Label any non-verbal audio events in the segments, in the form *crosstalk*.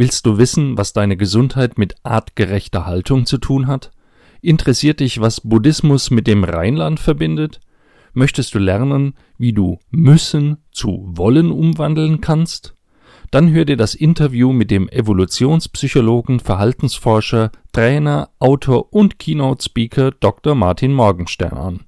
Willst du wissen, was deine Gesundheit mit artgerechter Haltung zu tun hat? Interessiert dich, was Buddhismus mit dem Rheinland verbindet? Möchtest du lernen, wie du müssen zu wollen umwandeln kannst? Dann hör dir das Interview mit dem Evolutionspsychologen, Verhaltensforscher, Trainer, Autor und Keynote-Speaker Dr. Martin Morgenstern an.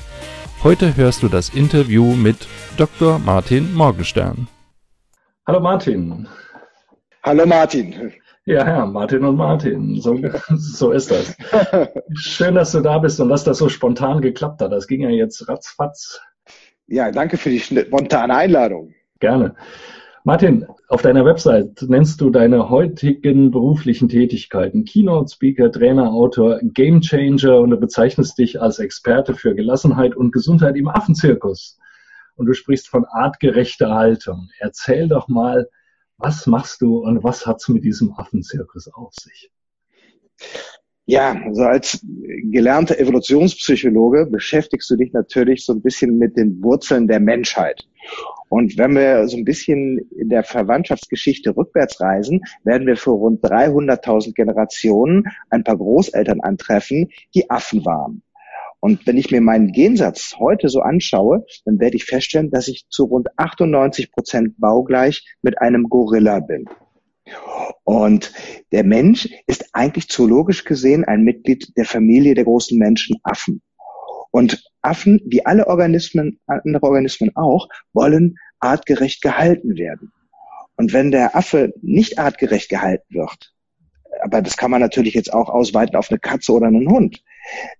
Heute hörst du das Interview mit Dr. Martin Morgenstern. Hallo Martin. Hallo Martin. Ja, ja, Martin und Martin. So, *laughs* so ist das. Schön, dass du da bist und dass das so spontan geklappt hat. Das ging ja jetzt ratzfatz. Ja, danke für die spontane Einladung. Gerne. Martin, auf deiner Website nennst du deine heutigen beruflichen Tätigkeiten Keynote Speaker, Trainer, Autor, Game Changer und du bezeichnest dich als Experte für Gelassenheit und Gesundheit im Affenzirkus. Und du sprichst von artgerechter Haltung. Erzähl doch mal, was machst du und was hat's mit diesem Affenzirkus auf sich? Ja, also als gelernter Evolutionspsychologe beschäftigst du dich natürlich so ein bisschen mit den Wurzeln der Menschheit. Und wenn wir so ein bisschen in der Verwandtschaftsgeschichte rückwärts reisen, werden wir vor rund 300.000 Generationen ein paar Großeltern antreffen, die Affen waren. Und wenn ich mir meinen Gensatz heute so anschaue, dann werde ich feststellen, dass ich zu rund 98 Prozent baugleich mit einem Gorilla bin. Und der Mensch ist eigentlich zoologisch gesehen ein Mitglied der Familie der großen Menschen Affen. Und Affen, wie alle Organismen, andere Organismen auch, wollen artgerecht gehalten werden. Und wenn der Affe nicht artgerecht gehalten wird, aber das kann man natürlich jetzt auch ausweiten auf eine Katze oder einen Hund,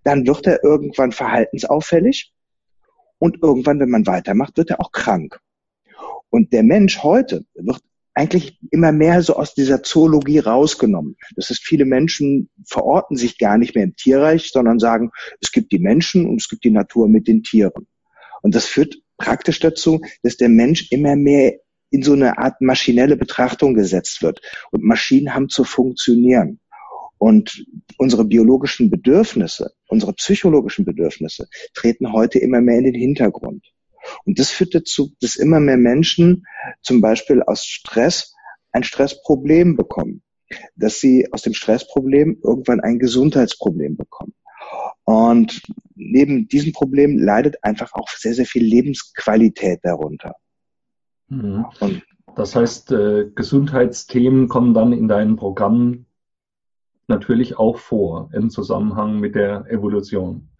dann wird er irgendwann verhaltensauffällig und irgendwann, wenn man weitermacht, wird er auch krank. Und der Mensch heute wird eigentlich immer mehr so aus dieser Zoologie rausgenommen. Das ist, viele Menschen verorten sich gar nicht mehr im Tierreich, sondern sagen, es gibt die Menschen und es gibt die Natur mit den Tieren. Und das führt praktisch dazu, dass der Mensch immer mehr in so eine Art maschinelle Betrachtung gesetzt wird. Und Maschinen haben zu funktionieren. Und unsere biologischen Bedürfnisse, unsere psychologischen Bedürfnisse treten heute immer mehr in den Hintergrund. Und das führt dazu, dass immer mehr Menschen zum Beispiel aus Stress ein Stressproblem bekommen, dass sie aus dem Stressproblem irgendwann ein Gesundheitsproblem bekommen. Und neben diesem Problem leidet einfach auch sehr, sehr viel Lebensqualität darunter. Mhm. Das heißt, äh, Gesundheitsthemen kommen dann in deinem Programm natürlich auch vor im Zusammenhang mit der Evolution.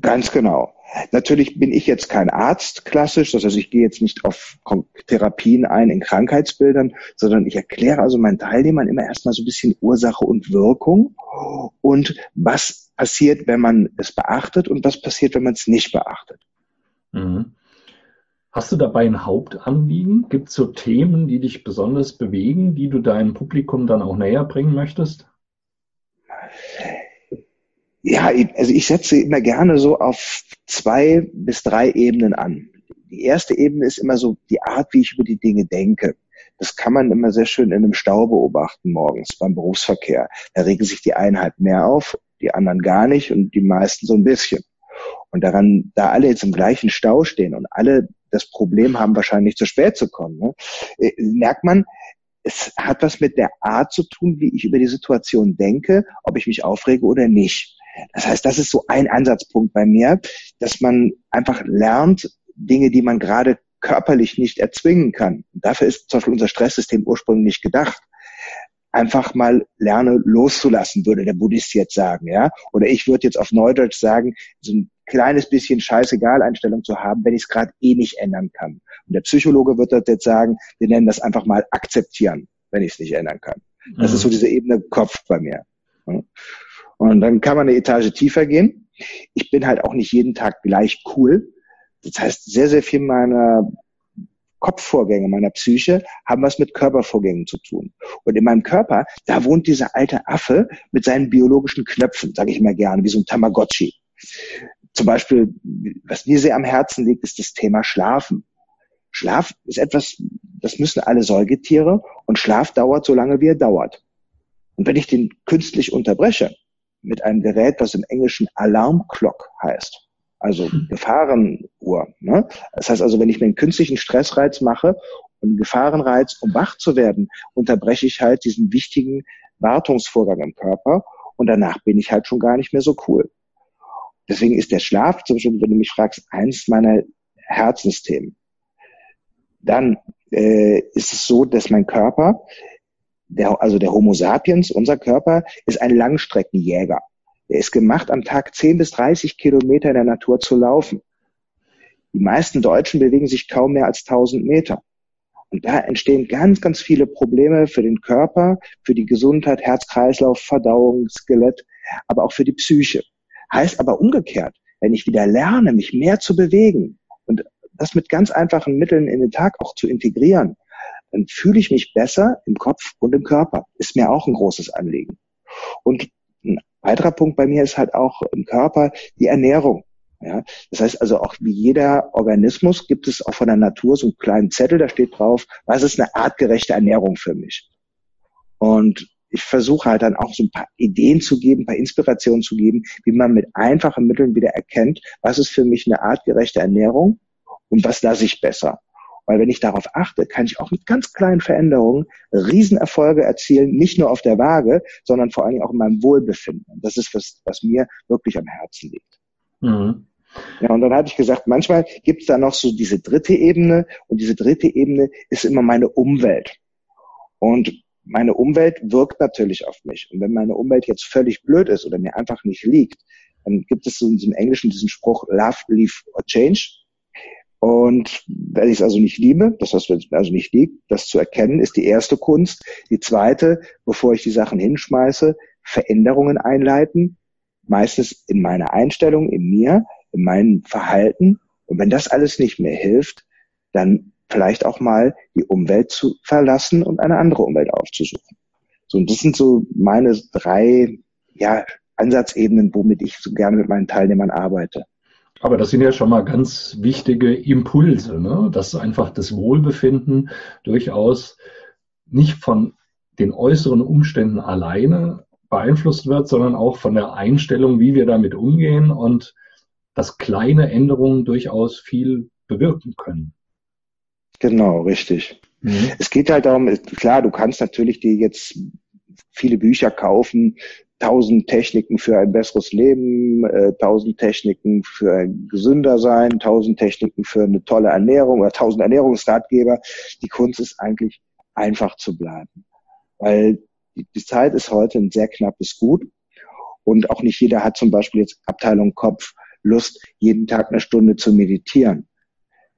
Ganz genau. Natürlich bin ich jetzt kein Arzt klassisch, das heißt, ich gehe jetzt nicht auf Therapien ein in Krankheitsbildern, sondern ich erkläre also meinen Teilnehmern immer erstmal so ein bisschen Ursache und Wirkung und was passiert, wenn man es beachtet und was passiert, wenn man es nicht beachtet. Mhm. Hast du dabei ein Hauptanliegen? Gibt es so Themen, die dich besonders bewegen, die du deinem Publikum dann auch näher bringen möchtest? Ja, also ich setze immer gerne so auf zwei bis drei Ebenen an. Die erste Ebene ist immer so die Art, wie ich über die Dinge denke. Das kann man immer sehr schön in einem Stau beobachten morgens beim Berufsverkehr. Da regen sich die einen halt mehr auf, die anderen gar nicht und die meisten so ein bisschen. Und daran, da alle jetzt im gleichen Stau stehen und alle das Problem haben, wahrscheinlich zu spät zu kommen, ne, äh, merkt man, es hat was mit der Art zu tun, wie ich über die Situation denke, ob ich mich aufrege oder nicht. Das heißt, das ist so ein Ansatzpunkt bei mir, dass man einfach lernt, Dinge, die man gerade körperlich nicht erzwingen kann. Dafür ist zum Beispiel unser Stresssystem ursprünglich gedacht. Einfach mal lerne loszulassen, würde der Buddhist jetzt sagen, ja. Oder ich würde jetzt auf Neudeutsch sagen, so ein kleines bisschen scheißegal Einstellung zu haben, wenn ich es gerade eh nicht ändern kann. Und der Psychologe wird das jetzt sagen, wir nennen das einfach mal akzeptieren, wenn ich es nicht ändern kann. Das mhm. ist so diese Ebene Kopf bei mir. Und dann kann man eine Etage tiefer gehen. Ich bin halt auch nicht jeden Tag gleich cool. Das heißt, sehr, sehr viel meiner Kopfvorgänge meiner Psyche haben was mit Körpervorgängen zu tun. Und in meinem Körper, da wohnt dieser alte Affe mit seinen biologischen Knöpfen, sage ich immer gerne, wie so ein Tamagotchi. Zum Beispiel, was mir sehr am Herzen liegt, ist das Thema Schlafen. Schlaf ist etwas, das müssen alle Säugetiere und Schlaf dauert so lange, wie er dauert. Und wenn ich den künstlich unterbreche mit einem Gerät, das im Englischen Alarmclock heißt, also hm. Gefahrenuhr. Ne? Das heißt also, wenn ich mir einen künstlichen Stressreiz mache und einen Gefahrenreiz, um wach zu werden, unterbreche ich halt diesen wichtigen Wartungsvorgang im Körper und danach bin ich halt schon gar nicht mehr so cool. Deswegen ist der Schlaf, zum Beispiel, wenn du mich fragst, eins meiner Herzensthemen. Dann äh, ist es so, dass mein Körper, der, also der Homo sapiens, unser Körper, ist ein Langstreckenjäger. Er ist gemacht, am Tag 10 bis 30 Kilometer in der Natur zu laufen. Die meisten Deutschen bewegen sich kaum mehr als 1000 Meter. Und da entstehen ganz, ganz viele Probleme für den Körper, für die Gesundheit, Herz-Kreislauf, Verdauung, Skelett, aber auch für die Psyche. Heißt aber umgekehrt, wenn ich wieder lerne, mich mehr zu bewegen und das mit ganz einfachen Mitteln in den Tag auch zu integrieren, dann fühle ich mich besser im Kopf und im Körper. Ist mir auch ein großes Anliegen. Und ein weiterer Punkt bei mir ist halt auch im Körper die Ernährung. Ja, das heißt also auch wie jeder Organismus gibt es auch von der Natur so einen kleinen Zettel, da steht drauf, was ist eine artgerechte Ernährung für mich? Und ich versuche halt dann auch so ein paar Ideen zu geben, ein paar Inspirationen zu geben, wie man mit einfachen Mitteln wieder erkennt, was ist für mich eine artgerechte Ernährung und was lasse ich besser. Weil wenn ich darauf achte, kann ich auch mit ganz kleinen Veränderungen Riesenerfolge erzielen, nicht nur auf der Waage, sondern vor allen Dingen auch in meinem Wohlbefinden. Und das ist was, was mir wirklich am Herzen liegt. Mhm. Ja, und dann hatte ich gesagt, manchmal gibt es da noch so diese dritte Ebene und diese dritte Ebene ist immer meine Umwelt. Und meine Umwelt wirkt natürlich auf mich. Und wenn meine Umwelt jetzt völlig blöd ist oder mir einfach nicht liegt, dann gibt es so in diesem Englischen diesen Spruch, love, leave or change. Und wenn ich es also nicht liebe, das es mir also nicht liegt, das zu erkennen, ist die erste Kunst. Die zweite, bevor ich die Sachen hinschmeiße, Veränderungen einleiten, meistens in meiner Einstellung, in mir, in meinem Verhalten. Und wenn das alles nicht mehr hilft, dann vielleicht auch mal die Umwelt zu verlassen und eine andere Umwelt aufzusuchen. So, und das sind so meine drei ja, Ansatzebenen, womit ich so gerne mit meinen Teilnehmern arbeite. Aber das sind ja schon mal ganz wichtige Impulse, ne? dass einfach das Wohlbefinden durchaus nicht von den äußeren Umständen alleine beeinflusst wird, sondern auch von der Einstellung, wie wir damit umgehen und dass kleine Änderungen durchaus viel bewirken können. Genau, richtig. Mhm. Es geht halt darum, klar, du kannst natürlich dir jetzt viele Bücher kaufen, tausend Techniken für ein besseres Leben, äh, tausend Techniken für ein gesünder sein, tausend Techniken für eine tolle Ernährung oder tausend Ernährungsratgeber. Die Kunst ist eigentlich einfach zu bleiben, weil die, die Zeit ist heute ein sehr knappes Gut und auch nicht jeder hat zum Beispiel jetzt Abteilung Kopf Lust, jeden Tag eine Stunde zu meditieren.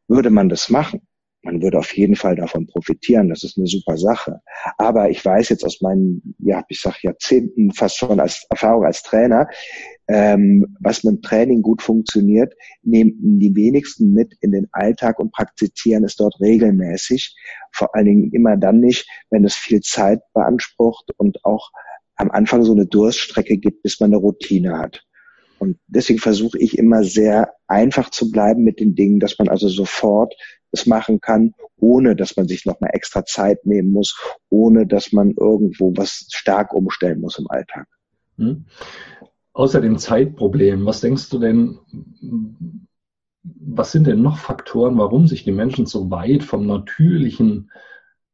Würde man das machen, man würde auf jeden Fall davon profitieren. Das ist eine super Sache. Aber ich weiß jetzt aus meinen, ja, ich sag Jahrzehnten fast schon als Erfahrung als Trainer, ähm, was mit dem Training gut funktioniert, nehmen die wenigsten mit in den Alltag und praktizieren es dort regelmäßig. Vor allen Dingen immer dann nicht, wenn es viel Zeit beansprucht und auch am Anfang so eine Durststrecke gibt, bis man eine Routine hat. Und deswegen versuche ich immer sehr einfach zu bleiben mit den Dingen, dass man also sofort es machen kann, ohne dass man sich nochmal extra Zeit nehmen muss, ohne dass man irgendwo was stark umstellen muss im Alltag. Hm. Außer dem Zeitproblem, was denkst du denn, was sind denn noch Faktoren, warum sich die Menschen so weit vom natürlichen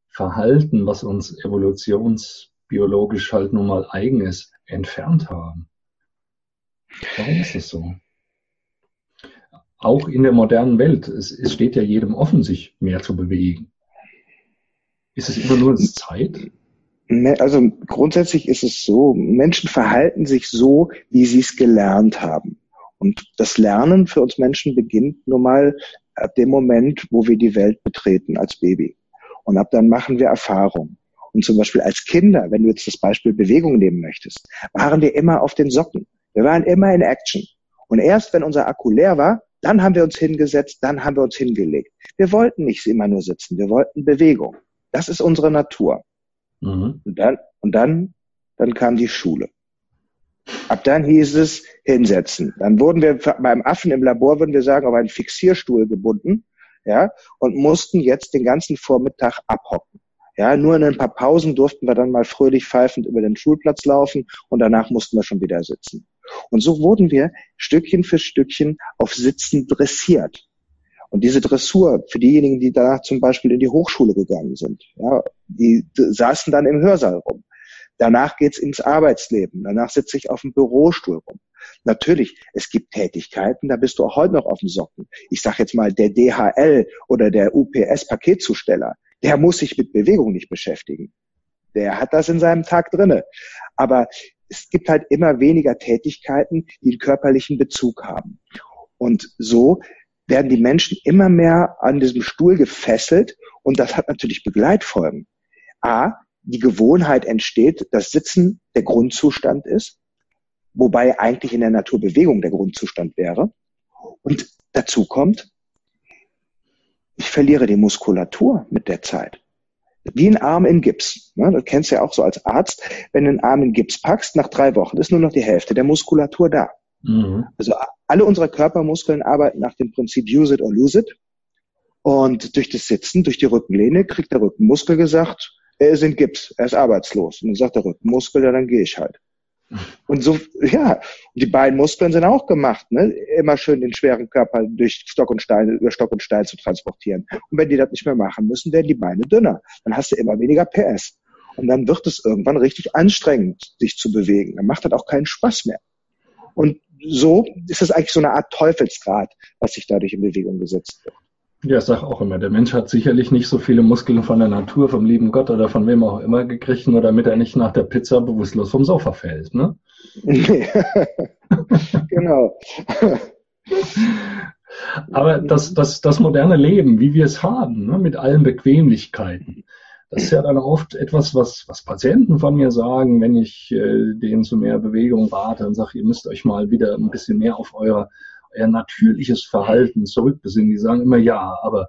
Verhalten, was uns evolutionsbiologisch halt nun mal eigen ist, entfernt haben? Warum ist das so? Auch in der modernen Welt. Es, es steht ja jedem offen, sich mehr zu bewegen. Ist es immer nur Zeit? Ne, also grundsätzlich ist es so, Menschen verhalten sich so, wie sie es gelernt haben. Und das Lernen für uns Menschen beginnt nun mal ab dem Moment, wo wir die Welt betreten als Baby. Und ab dann machen wir Erfahrungen. Und zum Beispiel als Kinder, wenn du jetzt das Beispiel Bewegung nehmen möchtest, waren wir immer auf den Socken. Wir waren immer in Action. Und erst wenn unser Akku leer war, dann haben wir uns hingesetzt, dann haben wir uns hingelegt. Wir wollten nicht immer nur sitzen, wir wollten Bewegung. Das ist unsere Natur. Mhm. Und dann, und dann, dann kam die Schule. Ab dann hieß es hinsetzen. Dann wurden wir beim Affen im Labor, würden wir sagen, auf einen Fixierstuhl gebunden, ja, und mussten jetzt den ganzen Vormittag abhocken. Ja, nur in ein paar Pausen durften wir dann mal fröhlich pfeifend über den Schulplatz laufen und danach mussten wir schon wieder sitzen. Und so wurden wir Stückchen für Stückchen auf Sitzen dressiert. Und diese Dressur für diejenigen, die danach zum Beispiel in die Hochschule gegangen sind, ja, die saßen dann im Hörsaal rum. Danach geht's ins Arbeitsleben. Danach sitze ich auf dem Bürostuhl rum. Natürlich, es gibt Tätigkeiten, da bist du auch heute noch auf dem Socken. Ich sage jetzt mal, der DHL oder der UPS-Paketzusteller, der muss sich mit Bewegung nicht beschäftigen. Der hat das in seinem Tag drinne. Aber es gibt halt immer weniger Tätigkeiten, die einen körperlichen Bezug haben. Und so werden die Menschen immer mehr an diesem Stuhl gefesselt und das hat natürlich Begleitfolgen. A, die Gewohnheit entsteht, dass Sitzen der Grundzustand ist, wobei eigentlich in der Natur Bewegung der Grundzustand wäre. Und dazu kommt, ich verliere die Muskulatur mit der Zeit. Wie ein Arm in Gips. Ne? Das kennst du ja auch so als Arzt. Wenn du einen Arm in Gips packst, nach drei Wochen ist nur noch die Hälfte der Muskulatur da. Mhm. Also alle unsere Körpermuskeln arbeiten nach dem Prinzip use it or lose it. Und durch das Sitzen, durch die Rückenlehne, kriegt der Rückenmuskel gesagt, er ist in Gips, er ist arbeitslos. Und dann sagt der Rückenmuskel, ja, dann gehe ich halt. Und so, ja, die beiden Muskeln sind auch gemacht, ne? immer schön den schweren Körper durch Stock und Stein, über Stock und Stein zu transportieren. Und wenn die das nicht mehr machen müssen, werden die Beine dünner. Dann hast du immer weniger PS. Und dann wird es irgendwann richtig anstrengend, sich zu bewegen. Dann macht das auch keinen Spaß mehr. Und so ist es eigentlich so eine Art Teufelsgrad, was sich dadurch in Bewegung gesetzt wird. Ja, ich sage auch immer, der Mensch hat sicherlich nicht so viele Muskeln von der Natur, vom lieben Gott oder von wem auch immer gekriegt, nur damit er nicht nach der Pizza bewusstlos vom Sofa fällt, ne? *laughs* genau. Aber das, das, das moderne Leben, wie wir es haben, ne, mit allen Bequemlichkeiten, das ist ja dann oft etwas, was, was Patienten von mir sagen, wenn ich äh, denen zu mehr Bewegung rate und sage, ihr müsst euch mal wieder ein bisschen mehr auf euer euer natürliches Verhalten zurückbesinnen. Die sagen immer ja, aber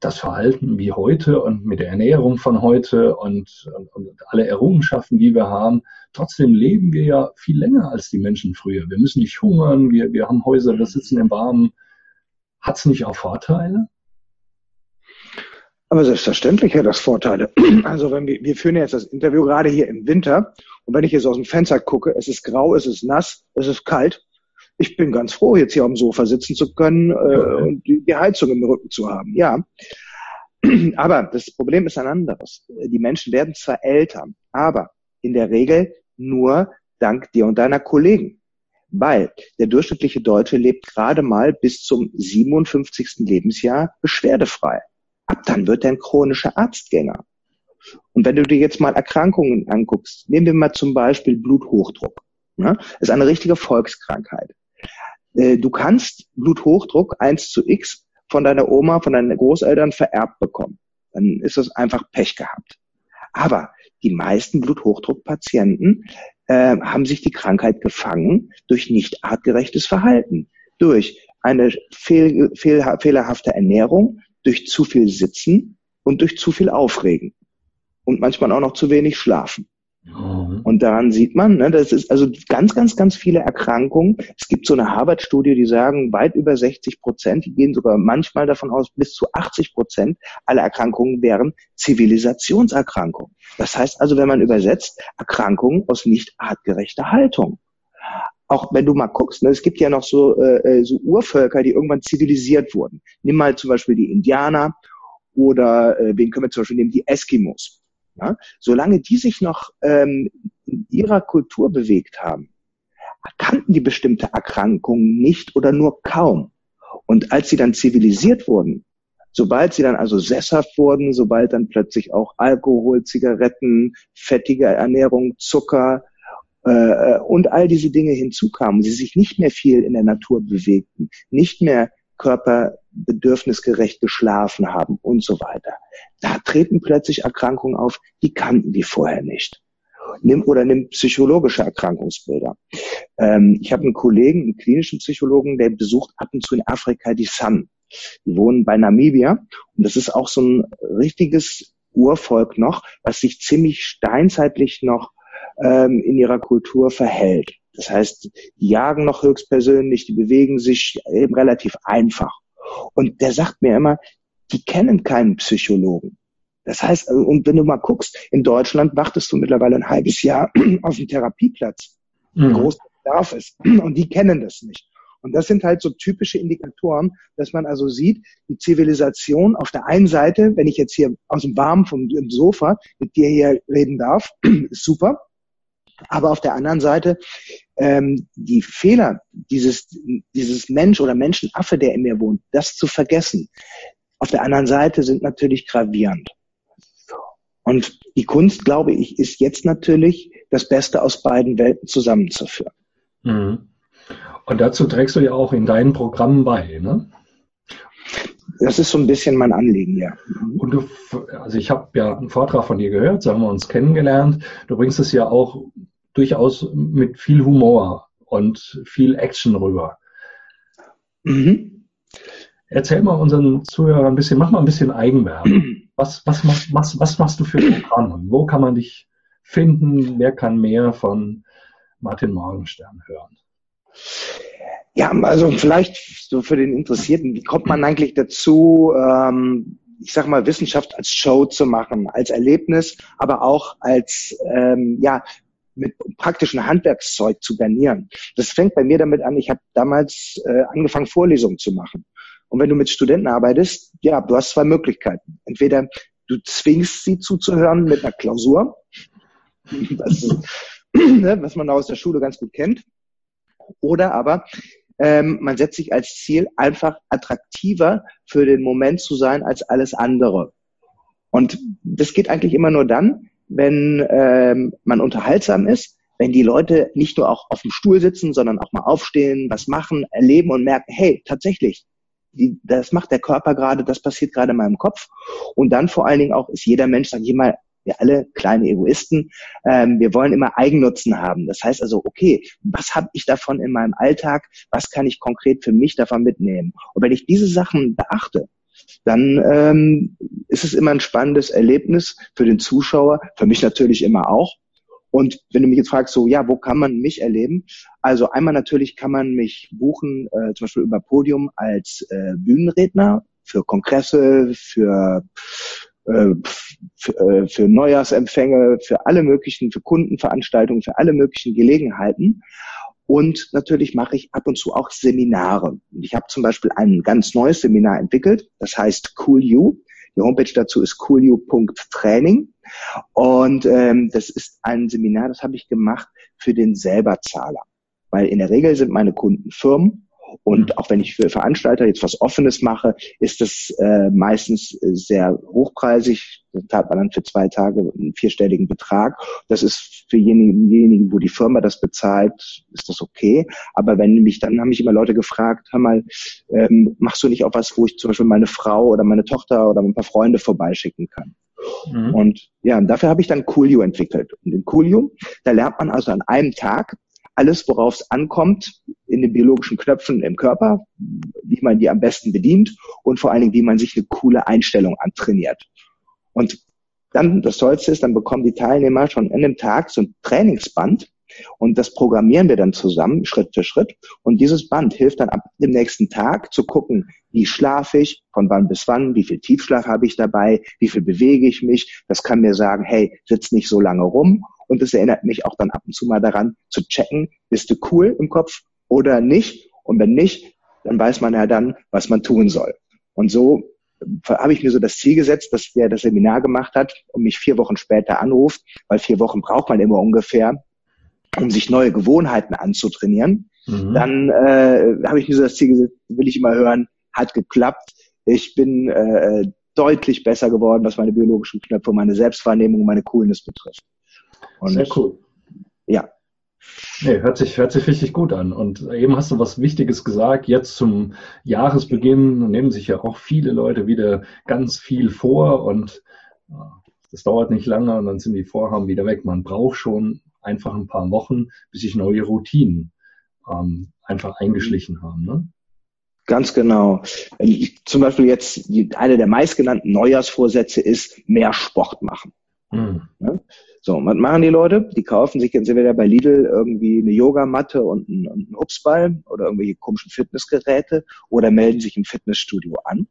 das Verhalten wie heute und mit der Ernährung von heute und, und, und, alle Errungenschaften, die wir haben, trotzdem leben wir ja viel länger als die Menschen früher. Wir müssen nicht hungern, wir, wir haben Häuser, wir sitzen im Warmen. Hat es nicht auch Vorteile? Aber selbstverständlich hat das Vorteile. *clears throat* Also wenn wir, wir führen jetzt das Interview gerade hier im Winter und wenn ich jetzt aus dem Fenster gucke, es ist grau, es ist nass, es ist kalt, ich bin ganz froh, jetzt hier am Sofa sitzen zu können äh, und die, die Heizung im Rücken zu haben. Ja. *clears throat* Aber das Problem ist ein anderes. Die Menschen werden zwar älter, aber in der Regel nur dank dir und deiner Kollegen. Weil der durchschnittliche Deutsche lebt gerade mal bis zum 57. Lebensjahr beschwerdefrei. Ab dann wird er ein chronischer Arztgänger. Und wenn du dir jetzt mal Erkrankungen anguckst, nehmen wir mal zum Beispiel Bluthochdruck. Ne? ist eine richtige Volkskrankheit. Äh, du kannst Bluthochdruck 1 zu X von deiner Oma, von deinen Großeltern vererbt bekommen. Dann ist das einfach Pech gehabt. Aber die meisten Bluthochdruckpatienten äh, haben sich die Krankheit gefangen durch nicht artgerechtes Verhalten, durch eine fehl, fehl, fehlerhafte Ernährung, durch zu viel Sitzen und durch zu viel Aufregen und manchmal auch noch zu wenig Schlafen. Mhm. Und daran sieht man, ne, das ist also ganz, ganz, ganz viele Erkrankungen. Es gibt so eine Harvard-Studie, die sagen, weit über 60 Prozent, die gehen sogar manchmal davon aus, bis zu 80 Prozent aller Erkrankungen wären Zivilisationserkrankungen. Das heißt also, wenn man übersetzt, Erkrankungen aus nicht artgerechter Haltung auch wenn du mal guckst, ne, es gibt ja noch so, äh, äh, so Urvölker, die irgendwann zivilisiert wurden. Nimm mal zum Beispiel die Indianer oder äh, wen können wir zum Beispiel nehmen, die Eskimos. Ja? Solange die sich noch ähm, in ihrer Kultur bewegt haben, kannten die bestimmte Erkrankungen nicht oder nur kaum. Und als sie dann zivilisiert wurden, sobald sie dann also sesshaft wurden, sobald dann plötzlich auch Alkohol, Zigaretten, fettige Ernährung, Zucker äh, und all diese Dinge hinzukamen, sie sich nicht mehr viel in der Natur bewegten, nicht mehr körperbedürfnisgerecht geschlafen haben und so weiter. Da treten plötzlich Erkrankungen auf, die kannten die vorher nicht. Nimm oder nimm psychologische Erkrankungsbilder. Ähm, ich habe einen Kollegen, einen klinischen Psychologen, der besucht ab und zu in Afrika die Sun. Die wohnen bei Namibia und das ist auch so ein richtiges Urvolk noch, was sich ziemlich steinzeitlich noch ähm, in ihrer Kultur verhält. Das heißt, die jagen noch höchstpersönlich, die bewegen sich eben relativ einfach. Und der sagt mir immer, die kennen keinen Psychologen. Das heißt, und wenn du mal guckst, in Deutschland wartest du mittlerweile ein halbes Jahr *clears throat* auf dem Therapieplatz, mhm. groß Bedarf ist. *clears throat* Und die kennen das nicht. Und das sind halt so typische Indikatoren, dass man also sieht, die Zivilisation auf der einen Seite, wenn ich jetzt hier aus dem Warmen vom Sofa mit dir hier reden darf, *clears throat* ist super. Aber auf der anderen Seite, ähm, die Fehler dieses, dieses Mensch oder Menschenaffe, der in mir wohnt, das zu vergessen, auf der anderen Seite sind natürlich gravierend. Und die Kunst, glaube ich, ist jetzt natürlich das Beste aus beiden Welten zusammenzuführen. Mhm. Und dazu trägst du ja auch in deinen Programmen bei, ne? Das ist so ein bisschen mein Anliegen, ja. Und du, also ich habe ja einen Vortrag von dir gehört, so haben wir uns kennengelernt. Du bringst es ja auch durchaus mit viel Humor und viel Action rüber. Mhm. Erzähl mal unseren Zuhörern ein bisschen, mach mal ein bisschen Eigenwerbung. *clears throat* Was, was, was, was machst du für Programme? Wo kann man dich finden? Wer kann mehr von Martin Morgenstern hören? Ja, also vielleicht so für den Interessierten, wie kommt man eigentlich dazu, ähm, ich sag mal, Wissenschaft als Show zu machen, als Erlebnis, aber auch als ähm, ja mit praktischen Handwerkszeug zu garnieren. Das fängt bei mir damit an, ich habe damals äh, angefangen, Vorlesungen zu machen. Und wenn du mit Studenten arbeitest, ja, du hast zwei Möglichkeiten. Entweder du zwingst sie zuzuhören mit einer Klausur, *laughs* was, *clears throat* ne, was man aus der Schule ganz gut kennt, oder aber ähm, man setzt sich als Ziel, einfach attraktiver für den Moment zu sein als alles andere. Und das geht eigentlich immer nur dann, wenn ähm, man unterhaltsam ist, wenn die Leute nicht nur auch auf dem Stuhl sitzen, sondern auch mal aufstehen, was machen, erleben und merken, hey, tatsächlich, die, das macht der Körper gerade, das passiert gerade in meinem Kopf. Und dann vor allen Dingen auch ist jeder Mensch, sag ich mal, wir alle kleine Egoisten, ähm, wir wollen immer Eigennutzen haben. Das heißt also, okay, was habe ich davon in meinem Alltag? Was kann ich konkret für mich davon mitnehmen? Und wenn ich diese Sachen beachte, dann ähm, ist es immer ein spannendes Erlebnis für den Zuschauer, für mich natürlich immer auch. Und wenn du mich jetzt fragst, so ja, wo kann man mich erleben? Also einmal natürlich kann man mich buchen, äh, zum Beispiel über Podium als äh, Bühnenredner für Kongresse, für für, äh, für Neujahrsempfänge, für alle möglichen, für Kundenveranstaltungen, für alle möglichen Gelegenheiten. Und natürlich mache ich ab und zu auch Seminare. Ich habe zum Beispiel ein ganz neues Seminar entwickelt, das heißt Cool You. Die Homepage dazu ist coolu.training. Und ähm, das ist ein Seminar, das habe ich gemacht für den Selberzahler. Weil in der Regel sind meine Kunden Firmen und auch wenn ich für Veranstalter jetzt was Offenes mache, ist das äh, meistens sehr hochpreisig. Da zahlt man dann für zwei Tage einen vierstelligen Betrag. Das ist für diejenigen, wo die Firma das bezahlt, ist das okay. Aber wenn mich, dann haben mich immer Leute gefragt, hör mal, ähm, machst du nicht auch was, wo ich zum Beispiel meine Frau oder meine Tochter oder ein paar Freunde vorbeischicken kann? Mhm. Und ja, dafür habe ich dann Coolio entwickelt. Und in Coolio, da lernt man also an einem Tag alles, worauf es ankommt, in den biologischen Knöpfen im Körper, wie man die am besten bedient und vor allen Dingen, wie man sich eine coole Einstellung antrainiert. Und dann, das Tollste ist, dann bekommen die Teilnehmer schon in dem Tag so ein Trainingsband und das programmieren wir dann zusammen, Schritt für Schritt. Und dieses Band hilft dann ab dem nächsten Tag zu gucken, wie schlafe ich, von wann bis wann, wie viel Tiefschlaf habe ich dabei, wie viel bewege ich mich. Das kann mir sagen, hey, sitz nicht so lange rum und es erinnert mich auch dann ab und zu mal daran zu checken, bist du cool im Kopf oder nicht? Und wenn nicht, dann weiß man ja dann, was man tun soll. Und so habe ich mir so das Ziel gesetzt, dass der das Seminar gemacht hat und mich vier Wochen später anruft, weil vier Wochen braucht man immer ungefähr, um sich neue Gewohnheiten anzutrainieren. Mhm. Dann äh, habe ich mir so das Ziel gesetzt, will ich immer hören, hat geklappt. Ich bin äh, deutlich besser geworden, was meine biologischen Knöpfe, meine Selbstwahrnehmung, meine Coolness betrifft. Und Sehr cool. Ja. Nee, hört sich, hört sich richtig gut an. Und eben hast du was Wichtiges gesagt. Jetzt zum Jahresbeginn nehmen sich ja auch viele Leute wieder ganz viel vor und das dauert nicht lange und dann sind die Vorhaben wieder weg. Man braucht schon einfach ein paar Wochen, bis sich neue Routinen ähm, einfach eingeschlichen haben. Ne? Ganz genau. Ich, zum Beispiel jetzt die, eine der meistgenannten Neujahrsvorsätze ist mehr Sport machen. Mhm. Ja? So, was machen die Leute? Die kaufen sich jetzt entweder bei Lidl irgendwie eine Yogamatte und einen, und einen Hupsball oder irgendwelche komischen Fitnessgeräte oder melden sich im Fitnessstudio an.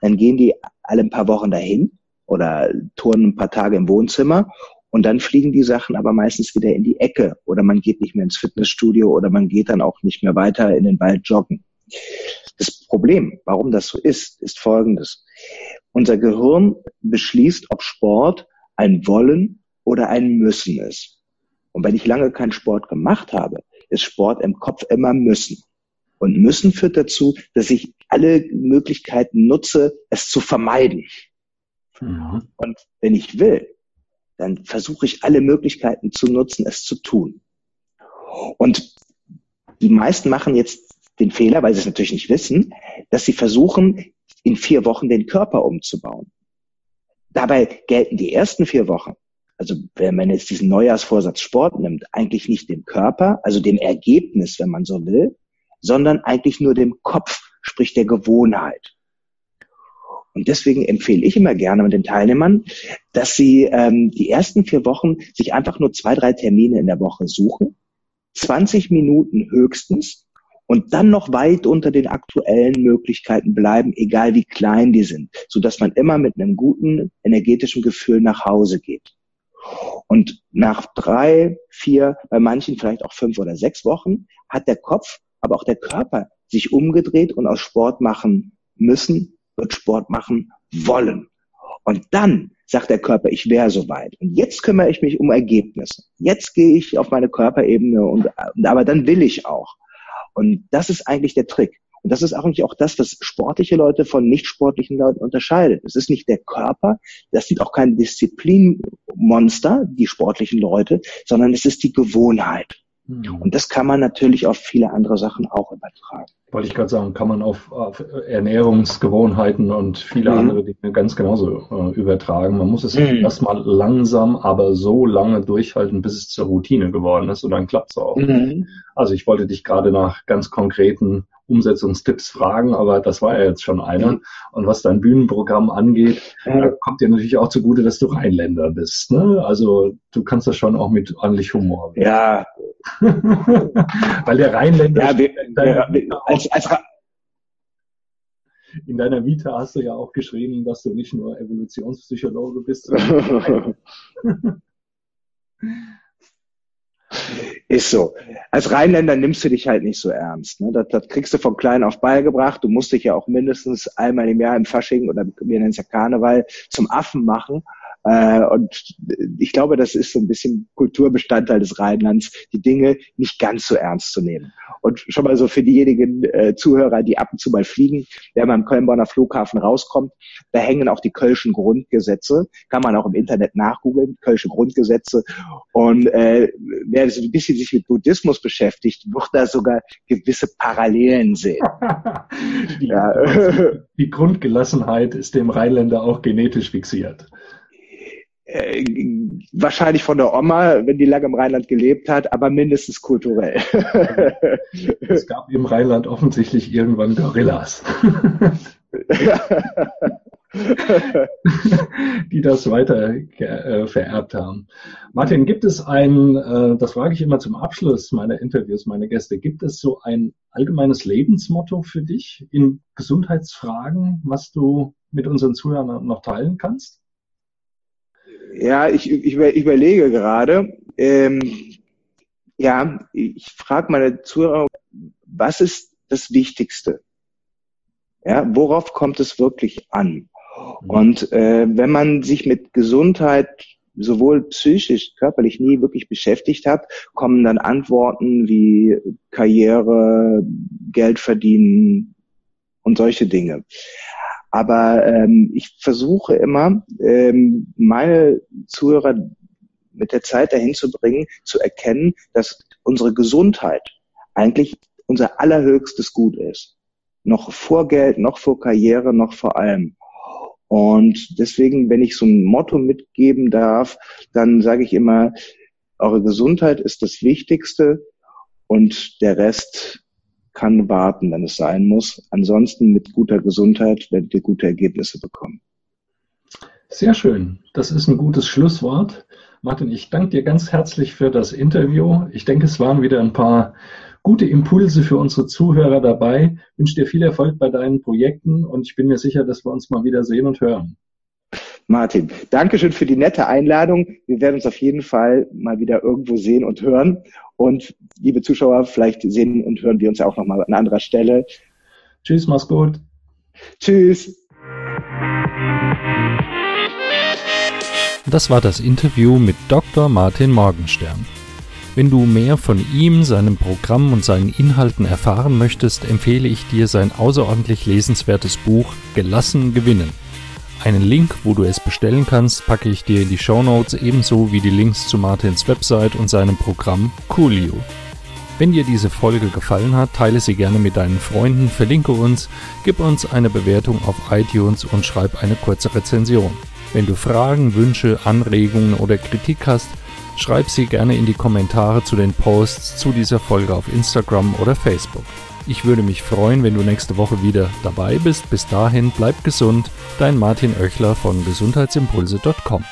Dann gehen die alle ein paar Wochen dahin oder turnen ein paar Tage im Wohnzimmer und dann fliegen die Sachen aber meistens wieder in die Ecke oder man geht nicht mehr ins Fitnessstudio oder man geht dann auch nicht mehr weiter in den Wald joggen. Das Problem, warum das so ist, ist folgendes. Unser Gehirn beschließt, ob Sport ein Wollen oder ein Müssen ist. Und wenn ich lange keinen Sport gemacht habe, ist Sport im Kopf immer Müssen. Und Müssen führt dazu, dass ich alle Möglichkeiten nutze, es zu vermeiden. Mhm. Und wenn ich will, dann versuche ich alle Möglichkeiten zu nutzen, es zu tun. Und die meisten machen jetzt den Fehler, weil sie es natürlich nicht wissen, dass sie versuchen, in vier Wochen den Körper umzubauen. Dabei gelten die ersten vier Wochen, also wenn man jetzt diesen Neujahrsvorsatz Sport nimmt, eigentlich nicht dem Körper, also dem Ergebnis, wenn man so will, sondern eigentlich nur dem Kopf, sprich der Gewohnheit. Und deswegen empfehle ich immer gerne mit den Teilnehmern, dass sie ähm, die ersten vier Wochen sich einfach nur zwei, drei Termine in der Woche suchen, 20 Minuten höchstens und dann noch weit unter den aktuellen Möglichkeiten bleiben, egal wie klein die sind, so dass man immer mit einem guten energetischen Gefühl nach Hause geht. Und nach drei, vier, bei manchen vielleicht auch fünf oder sechs Wochen hat der Kopf, aber auch der Körper sich umgedreht und aus Sport machen müssen, wird Sport machen wollen. Und dann sagt der Körper, ich wäre soweit. Und jetzt kümmere ich mich um Ergebnisse. Jetzt gehe ich auf meine Körperebene und, aber dann will ich auch. Und das ist eigentlich der Trick. Und das ist eigentlich auch das, was sportliche Leute von nicht sportlichen Leuten unterscheidet. Es ist nicht der Körper, das sind auch keine Disziplinmonster, die sportlichen Leute, sondern es ist die Gewohnheit. Mhm. Und das kann man natürlich auf viele andere Sachen auch übertragen wollte ich gerade sagen, kann man auf, auf Ernährungsgewohnheiten und viele mhm. andere Dinge ganz genauso äh, übertragen. Man muss es mhm. erstmal langsam, aber so lange durchhalten, bis es zur Routine geworden ist und dann klappt es auch. Mhm. Also ich wollte dich gerade nach ganz konkreten Umsetzungstipps fragen, aber das war ja jetzt schon einer. Und was dein Bühnenprogramm angeht, da kommt dir natürlich auch zugute, dass du Rheinländer bist. Ne? Also du kannst das schon auch mit ordentlich Humor. Ja. *laughs* Weil der Rheinländer ja, wir, wir, als, als in deiner Vita hast du ja auch geschrieben, dass du nicht nur Evolutionspsychologe bist, *laughs* Ist so. Als Rheinländer nimmst du dich halt nicht so ernst. Ne? Das, das kriegst du von klein auf beigebracht. Du musst dich ja auch mindestens einmal im Jahr im Fasching oder wir nennen es ja Karneval zum Affen machen. Äh, und ich glaube, das ist so ein bisschen Kulturbestandteil des Rheinlands, die Dinge nicht ganz so ernst zu nehmen. Und schon mal so für diejenigen äh, Zuhörer, die ab und zu mal fliegen, wenn man am Köln-Bonner Flughafen rauskommt, da hängen auch die Kölschen Grundgesetze, kann man auch im Internet nachgoogeln, Kölsche Grundgesetze. Und äh, wer so ein bisschen sich mit Buddhismus beschäftigt, wird da sogar gewisse Parallelen sehen. *laughs* die, ja. die Grundgelassenheit ist dem Rheinländer auch genetisch fixiert äh, wahrscheinlich von der Oma, wenn die lange im Rheinland gelebt hat, aber mindestens kulturell. *laughs* es gab im Rheinland offensichtlich irgendwann Gorillas. *laughs* die das weiter äh, vererbt haben. Martin, gibt es ein, äh, das frage ich immer zum Abschluss meiner Interviews, meine Gäste, gibt es so ein allgemeines Lebensmotto für dich in Gesundheitsfragen, was du mit unseren Zuhörern noch teilen kannst? Ja, ich, ich überlege gerade. Ähm, ja, ich frage meine Zuhörer, was ist das Wichtigste? Ja, worauf kommt es wirklich an? Mhm. Und äh, wenn man sich mit Gesundheit sowohl psychisch, körperlich nie wirklich beschäftigt hat, kommen dann Antworten wie Karriere, Geld verdienen und solche Dinge. Aber ähm, ich versuche immer, ähm, meine Zuhörer mit der Zeit dahin zu bringen, zu erkennen, dass unsere Gesundheit eigentlich unser allerhöchstes Gut ist. Noch vor Geld, noch vor Karriere, noch vor allem. Und deswegen, wenn ich so ein Motto mitgeben darf, dann sage ich immer, eure Gesundheit ist das Wichtigste und der Rest kann warten, wenn es sein muss. Ansonsten mit guter Gesundheit werdet ihr gute Ergebnisse bekommen. Sehr schön. Das ist ein gutes Schlusswort. Martin, ich danke dir ganz herzlich für das Interview. Ich denke, es waren wieder ein paar gute Impulse für unsere Zuhörer dabei. Ich wünsche dir viel Erfolg bei deinen Projekten und ich bin mir sicher, dass wir uns mal wieder sehen und hören. Martin, Dankeschön für die nette Einladung. Wir werden uns auf jeden Fall mal wieder irgendwo sehen und hören. Und liebe Zuschauer, vielleicht sehen und hören wir uns ja auch nochmal an anderer Stelle. Tschüss, mach's gut. Tschüss. Das war das Interview mit Dr. Martin Morgenstern. Wenn du mehr von ihm, seinem Programm und seinen Inhalten erfahren möchtest, empfehle ich dir sein außerordentlich lesenswertes Buch Gelassen gewinnen. Einen Link, wo du es bestellen kannst, packe ich dir in die Show Notes ebenso wie die Links zu Martins Website und seinem Programm Coolio. Wenn dir diese Folge gefallen hat, teile sie gerne mit deinen Freunden, verlinke uns, gib uns eine Bewertung auf iTunes und schreib eine kurze Rezension. Wenn du Fragen, Wünsche, Anregungen oder Kritik hast, schreib sie gerne in die Kommentare zu den Posts zu dieser Folge auf Instagram oder Facebook. Ich würde mich freuen, wenn du nächste Woche wieder dabei bist. Bis dahin, bleib gesund. Dein Martin Oechler von gesundheitsimpulse.com.